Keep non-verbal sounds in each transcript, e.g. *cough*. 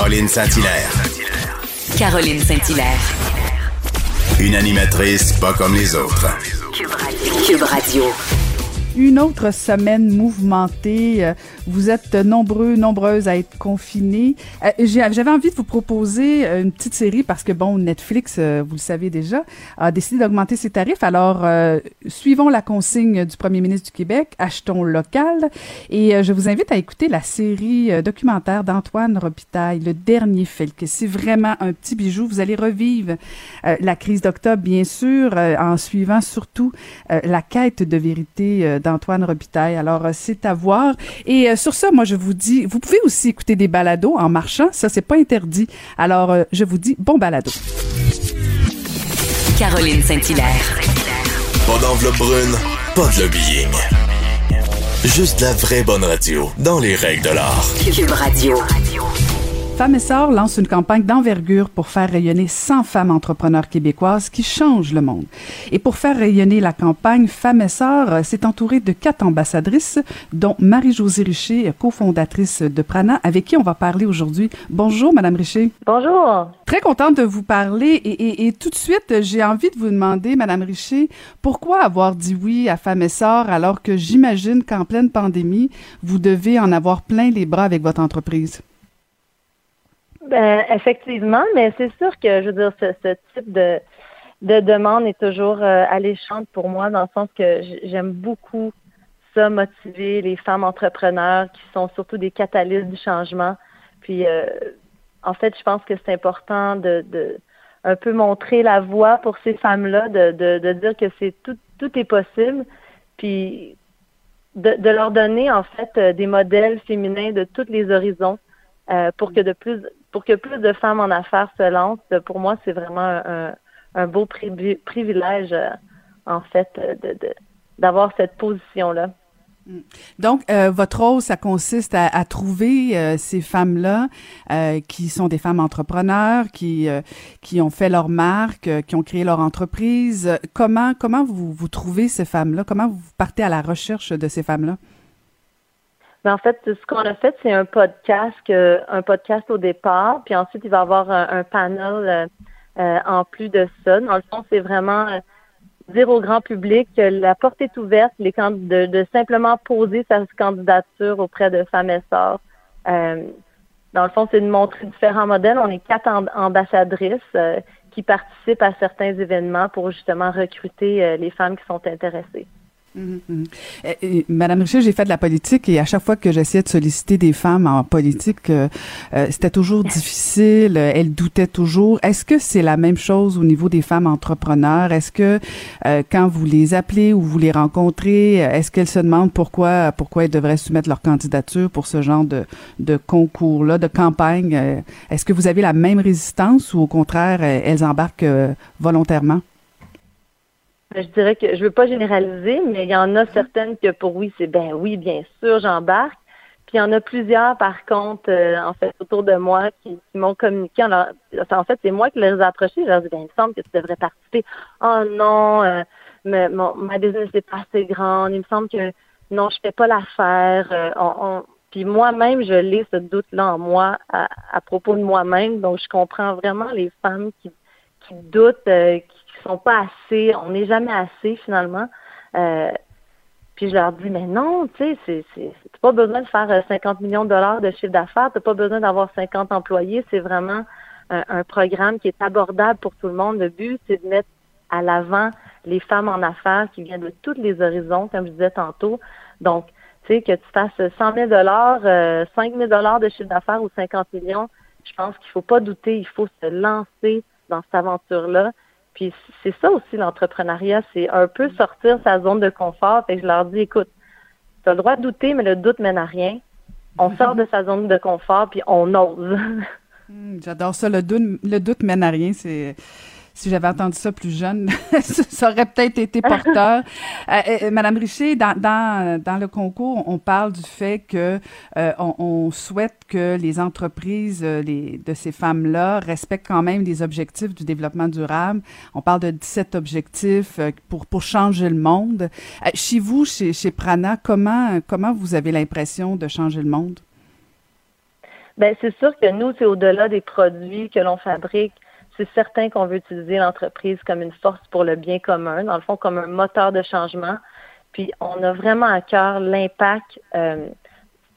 Caroline Saint-Hilaire. Caroline Saint-Hilaire. Une animatrice pas comme les autres. Cube Radio. Une autre semaine mouvementée. Euh, Vous êtes nombreux, nombreuses à être confinés. Euh, J'avais envie de vous proposer euh, une petite série parce que, bon, Netflix, vous le savez déjà, a décidé d'augmenter ses tarifs. Alors, suivons la consigne du premier ministre du Québec, achetons local. Et je vous invite à écouter la série documentaire d'Antoine Robitaille, Le Dernier Felque. C'est vraiment un petit bijou. Vous allez revivre la crise d'octobre, bien sûr, en suivant surtout la quête de vérité d'Antoine Robitaille. Alors, euh, c'est à voir. Et euh, sur ça, moi, je vous dis, vous pouvez aussi écouter des balados en marchant. Ça, c'est pas interdit. Alors, euh, je vous dis bon balado. Caroline Saint-Hilaire. Pas d'enveloppe brune, pas de lobbying. Juste la vraie bonne radio, dans les règles de l'art. Cube Radio. Femmes et Sœurs lance une campagne d'envergure pour faire rayonner 100 femmes entrepreneurs québécoises qui changent le monde. Et pour faire rayonner la campagne, Femmes et Sœurs euh, s'est entourée de quatre ambassadrices, dont Marie-Josée Richer, cofondatrice de Prana, avec qui on va parler aujourd'hui. Bonjour, Madame Richer. Bonjour. Très contente de vous parler et, et- et tout de suite, j'ai envie de vous demander, Madame Richer, pourquoi avoir dit oui à Femmes et Sœurs alors que j'imagine qu'en pleine pandémie, vous devez en avoir plein les bras avec votre entreprise? Ben, effectivement, mais c'est sûr que, je veux dire, ce, type de, de demande est toujours euh, alléchante pour moi, dans le sens que j'aime beaucoup ça, motiver les femmes entrepreneurs qui sont surtout des catalystes du changement. Puis, euh, en fait, je pense que c'est important de, un peu montrer la voie pour ces femmes-là, de, de, dire que c'est tout, tout est possible, puis de, leur donner en fait euh, des modèles féminins de tous les horizons pour que de plus pour que plus de femmes en affaires se lancent. Pour moi, c'est vraiment un, beau privi- privilège euh, en fait euh, d'avoir cette position-là. Donc, euh, votre rôle, ça consiste à, trouver euh, ces femmes-là euh, qui sont des femmes entrepreneurs, qui euh, qui ont fait leur marque, euh, qui ont créé leur entreprise. Euh, Comment comment vous vous trouvez ces femmes-là? Comment vous partez à la recherche de ces femmes-là? Mais en fait, ce qu'on a fait, c'est un podcast, que- un podcast au départ, puis ensuite il va y avoir un, panel euh, euh, en plus de ça. Dans le fond, c'est vraiment euh, dire au grand public que la porte est ouverte, les de, de simplement poser sa candidature auprès de femmes et sœurs. Euh, dans le fond, c'est de montrer différents modèles. On est quatre amb- ambassadrices euh, qui participent à certains événements pour justement recruter euh, les femmes qui sont intéressées. Mhm, mhm. Euh, euh, Madame Richer, j'ai fait de la politique et à chaque fois que j'essayais de solliciter des femmes en politique, euh, euh, c'était toujours *laughs* difficile. euh, Elles doutaient toujours. Est-ce que c'est la même chose au niveau des femmes entrepreneurs? Est-ce que euh, quand vous les appelez ou vous les rencontrez, est-ce qu'elles se demandent pourquoi pourquoi elles devraient soumettre leur candidature pour ce genre de, de concours-là, de campagne? Est-ce que vous avez la même résistance ou au contraire elles embarquent volontairement? Je dirais que je veux pas généraliser, mais il y en a certaines que pour oui, c'est ben oui, bien sûr, j'embarque. Puis il y en a plusieurs, par contre, euh, en fait, autour de moi, qui, qui m'ont communiqué. En, leur- en fait, c'est moi qui les ai approchés. Je leur ai dit, ben, il me semble que tu devrais participer. Oh non, euh, mais mon, ma business n'est pas assez grande. Il me semble que non, je fais pas l'affaire. Euh, on- on- Puis moi-même, je l'ai ce doute-là en moi à, à propos de moi-même. Donc, je comprends vraiment les femmes qui, qui doutent, euh, sont pas assez. On n'est jamais assez finalement. Euh, puis je leur dis, mais non, tu sais, c'est, pas besoin de faire euh, 50 millions de dollars de chiffre d'affaires, t'as pas besoin d'avoir 50 employés. C'est vraiment un, programme qui est abordable pour tout le monde. Le but, c'est de mettre à l'avant les femmes en affaires qui viennent de tous les horizons, comme je disais tantôt. Donc, tu sais, que tu fasses 100 000 dollars, euh, 5 000 dollars de chiffre d'affaires ou 50 millions, je pense qu'il faut pas douter, il faut se lancer dans cette aventure-là. Puis c'est ça aussi l'entrepreneuriat, c'est un peu sortir sa zone de confort. Fait que je leur dis, écoute, tu as le droit de douter, mais le doute mène à rien. On *laughs* sort de sa zone de confort, puis on ose. Hmm, J'adore ça. Le doute, le doute mène à rien. C'est si j'avais entendu ça plus jeune, *laughs* ça aurait peut-être été porteur. *laughs* Euh, euh, Madame Richer, dans, dans, dans le concours, on parle du fait que euh, on, on souhaite que les entreprises euh, les, de ces femmes-là respectent quand même les objectifs du développement durable. On parle de 17 objectifs euh, pour, pour changer le monde. Euh, chez vous, chez, chez Prana, comment, comment vous avez l'impression de changer le monde? Ben c'est sûr que nous, c'est au-delà des produits que l'on fabrique. C'est certain qu'on veut utiliser l'entreprise comme une force pour le bien commun, dans le fond comme un moteur de changement. Puis on a vraiment à cœur l'impact euh,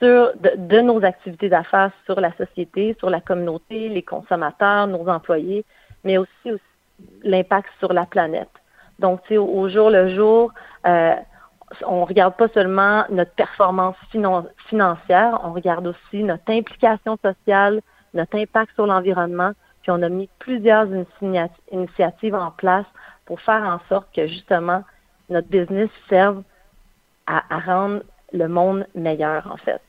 de, nos activités d'affaires sur la société, sur la communauté, les consommateurs, nos employés, mais aussi, aussi l'impact sur la planète. Donc, tu sais, au, jour le jour, euh, on regarde pas seulement notre performance financière, on regarde aussi notre implication sociale, notre impact sur l'environnement, puis on a mis plusieurs initiatives en place pour faire en sorte que justement notre business serve à, rendre le monde meilleur, en fait.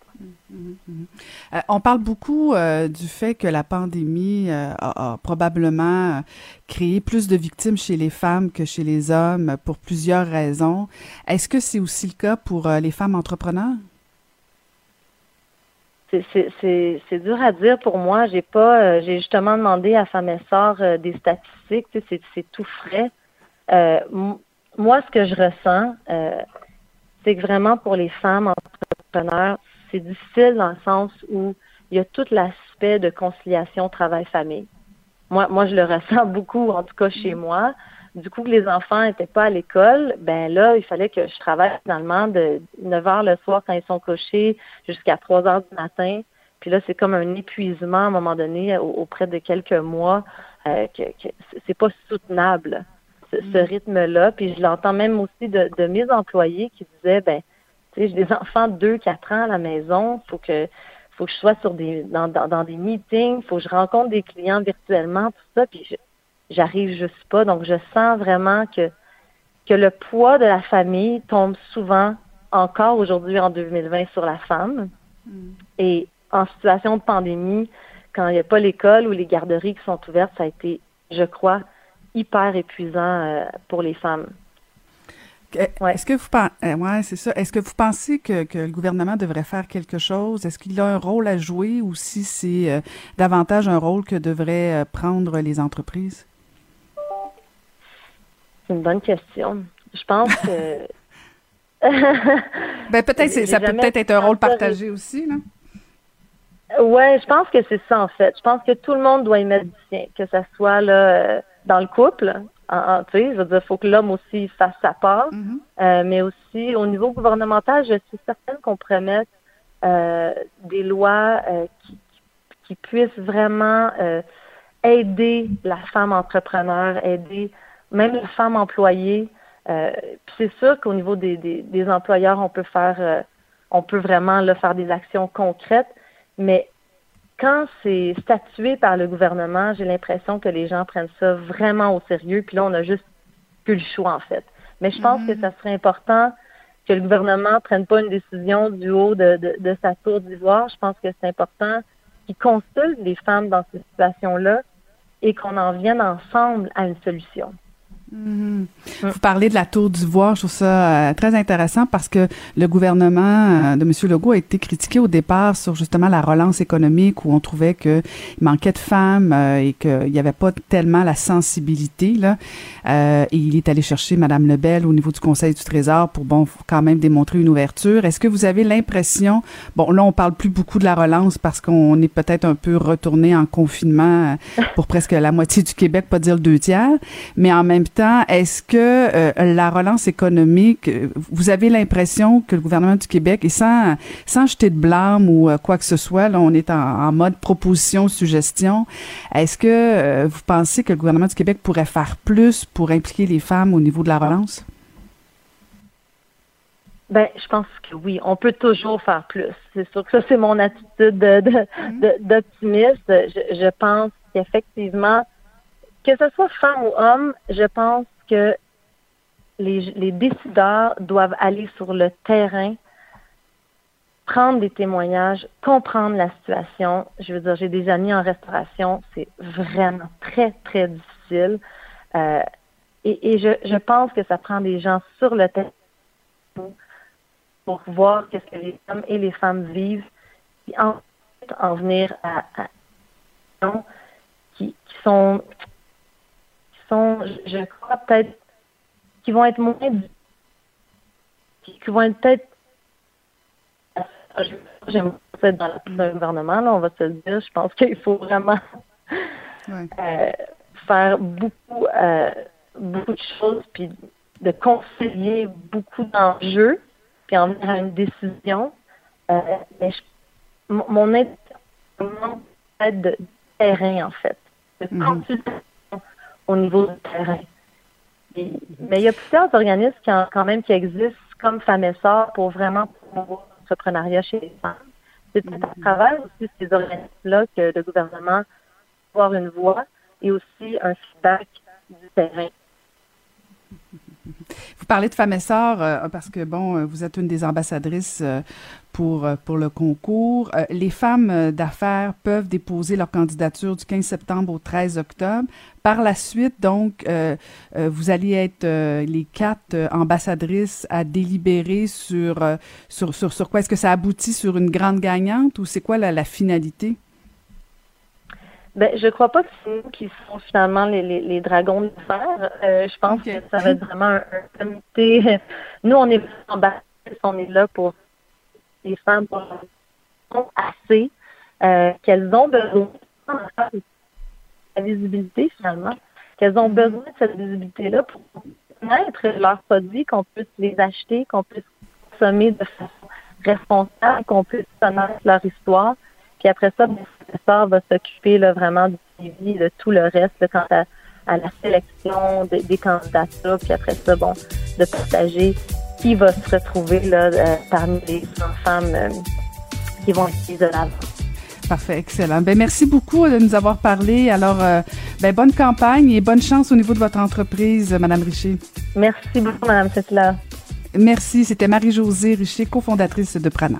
Euh, on parle beaucoup euh, du fait que la pandémie euh, a, a, probablement créé plus de victimes chez les femmes que chez les hommes pour plusieurs raisons. Est-ce que c'est aussi le cas pour les femmes entrepreneurs? C'est dur à dire pour moi. J'ai pas, j'ai justement demandé à Femme Essor des statistiques. C'est tout frais. moi, ce que je ressens, c'est que vraiment pour les femmes entrepreneurs, c'est difficile dans le sens où il y a tout l'aspect de conciliation travail-famille. Moi, moi, je le ressens *laughs* beaucoup, en tout cas chez moi. Du coup, que les enfants n'étaient pas à l'école, ben là, il fallait que je travaille finalement de 9 heures le soir quand ils sont couchés jusqu'à 3 heures du matin. Puis là, c'est comme un épuisement à un moment donné auprès de quelques mois euh, que, que c'est pas soutenable ce, ce mm. rythme-là. Puis je l'entends même aussi de, de mes employés qui disaient ben j'ai des *laughs* enfants de 2, 4 ans à la maison. Faut que faut que je sois sur des dans, dans, dans des meetings, faut que je rencontre des clients virtuellement, tout ça, puis j'arrive juste pas. Donc je sens vraiment que que le poids de la famille tombe souvent encore aujourd'hui en 2020 sur la femme. Mm. Et en situation de pandémie, quand il n'y a pas l'école ou les garderies qui sont ouvertes, ça a été, je crois, hyper épuisant euh, pour les femmes. Est-ce que vous euh, ouais, c'est ça. Est-ce que vous pensez que, que, le gouvernement devrait faire quelque chose? Est-ce qu'il a un rôle à jouer ou si c'est euh, davantage un rôle que devraient euh, prendre les entreprises? C'est une bonne question. Je pense que *laughs* ben peut-être ça peut peut-être être un rôle partagé aussi là. Ouais, je pense que c'est ça en fait. Je pense que tout le monde doit y mettre du sien, que ce soit là dans le couple, en, tu sais, je veux dire, il faut que l'homme aussi fasse sa part, mm-hmm. euh, mais aussi au niveau gouvernemental, je suis certaine qu'on pourrait mettre euh, des lois euh, qui, qui, puissent vraiment aider la femme entrepreneur, aider même la femme employée. Puis c'est sûr qu'au niveau des, des, des, employeurs, on peut faire, on peut vraiment là, faire des actions concrètes, mais quand c'est statué par le gouvernement, j'ai l'impression que les gens prennent ça vraiment au sérieux. Puis là, on a juste plus le choix, en fait. Mais je pense que mm-hmm. ça serait important que le gouvernement prenne pas une décision du haut de, de, de sa tour d'ivoire. Je pense que c'est important qu'il consulte les femmes dans ces situations-là et qu'on en vienne ensemble à une solution. Mm-hmm. Vous parlez de la tour d'ivoire, je trouve ça euh, très intéressant parce que le gouvernement euh, de M. Legault a été critiqué au départ sur justement la relance économique où on trouvait qu'il manquait de femmes euh, et qu'il n'y avait pas tellement la sensibilité. Là. et il est allé chercher Mme Lebel au niveau du Conseil du Trésor pour, bon, quand même démontrer une ouverture. Est-ce que vous avez l'impression, bon, là, on parle plus beaucoup de la relance parce qu'on est peut-être un peu retourné en confinement pour presque la moitié du Québec, pas dire le deux tiers, mais en même temps, est-ce que euh, la relance économique, vous avez l'impression que le gouvernement du Québec, et sans, sans jeter de blâme ou euh, quoi que ce soit, là, on est en, mode proposition, suggestion, est-ce que euh, vous pensez que le gouvernement du Québec pourrait faire plus pour impliquer les femmes au niveau de la relance? Ben, je pense que oui, on peut toujours faire plus. C'est sûr que ça, c'est mon attitude mm-hmm. d'optimiste. je, je pense qu'effectivement, que ce soit femme ou homme, je pense que les, décideurs doivent aller sur le terrain, prendre des témoignages, comprendre la situation. Je veux dire, j'ai des amis en restauration, c'est vraiment très, très difficile. Euh, et, je, pense que ça prend des gens sur le terrain pour voir qu'est-ce que les hommes et les femmes vivent, et ensuite en venir à, à qui, qui sont je crois, peut-être, qui vont être moins, qui vont être peut-être j'aime être dans le gouvernement, là, on va se le dire. Je pense qu'il faut vraiment euh, faire beaucoup, euh, beaucoup de choses, puis de concilier beaucoup d'enjeux, puis en venir à une décision. Euh, mais mon aide, mon aide de terrain, en fait, de mhm. consultation au niveau du terrain. mais il y a plusieurs organismes qui quand même qui existent comme Femmes et pour vraiment promouvoir l'entrepreneuriat chez les femmes. C'est à travers aussi ces organismes-là que le gouvernement va avoir une voix et aussi un feedback du terrain. Vous parlez de femmes et sœurs euh, parce que, bon, euh, vous êtes une des ambassadrices euh, pour, pour le concours. les femmes d'affaires peuvent déposer leur candidature du 15 septembre au 13 octobre. Par la suite, donc, vous allez être les quatre ambassadrices à délibérer sur, sur, sur, sur quoi? Est-ce que ça aboutit sur une grande gagnante ou c'est quoi la, la finalité? Ben, je crois pas que c'est nous qui sont finalement les, les, les dragons de fer. Euh, je pense que ça va être vraiment un, comité. Nous, on est bas, on est là pour les femmes pour assez euh, qu'elles ont besoin de la visibilité finalement, qu'elles ont besoin de cette visibilité-là pour connaître leurs produits, qu'on puisse les acheter, qu'on puisse consommer de façon responsable, qu'on puisse connaître leur histoire. Puis après ça, mon professeur va s'occuper vraiment du suivi, de tout le reste quant à, la sélection des, candidatures. Puis après ça, bon, de partager qui va se retrouver là, euh, parmi les femmes euh, qui vont être de l'avant. Parfait, excellent. Ben merci beaucoup de nous avoir parlé. Alors, euh, ben bonne campagne et bonne chance au niveau de votre entreprise, Madame Richer. Merci beaucoup, Madame Cécile. Merci. C'était Marie-Josée Richer, cofondatrice de Prana.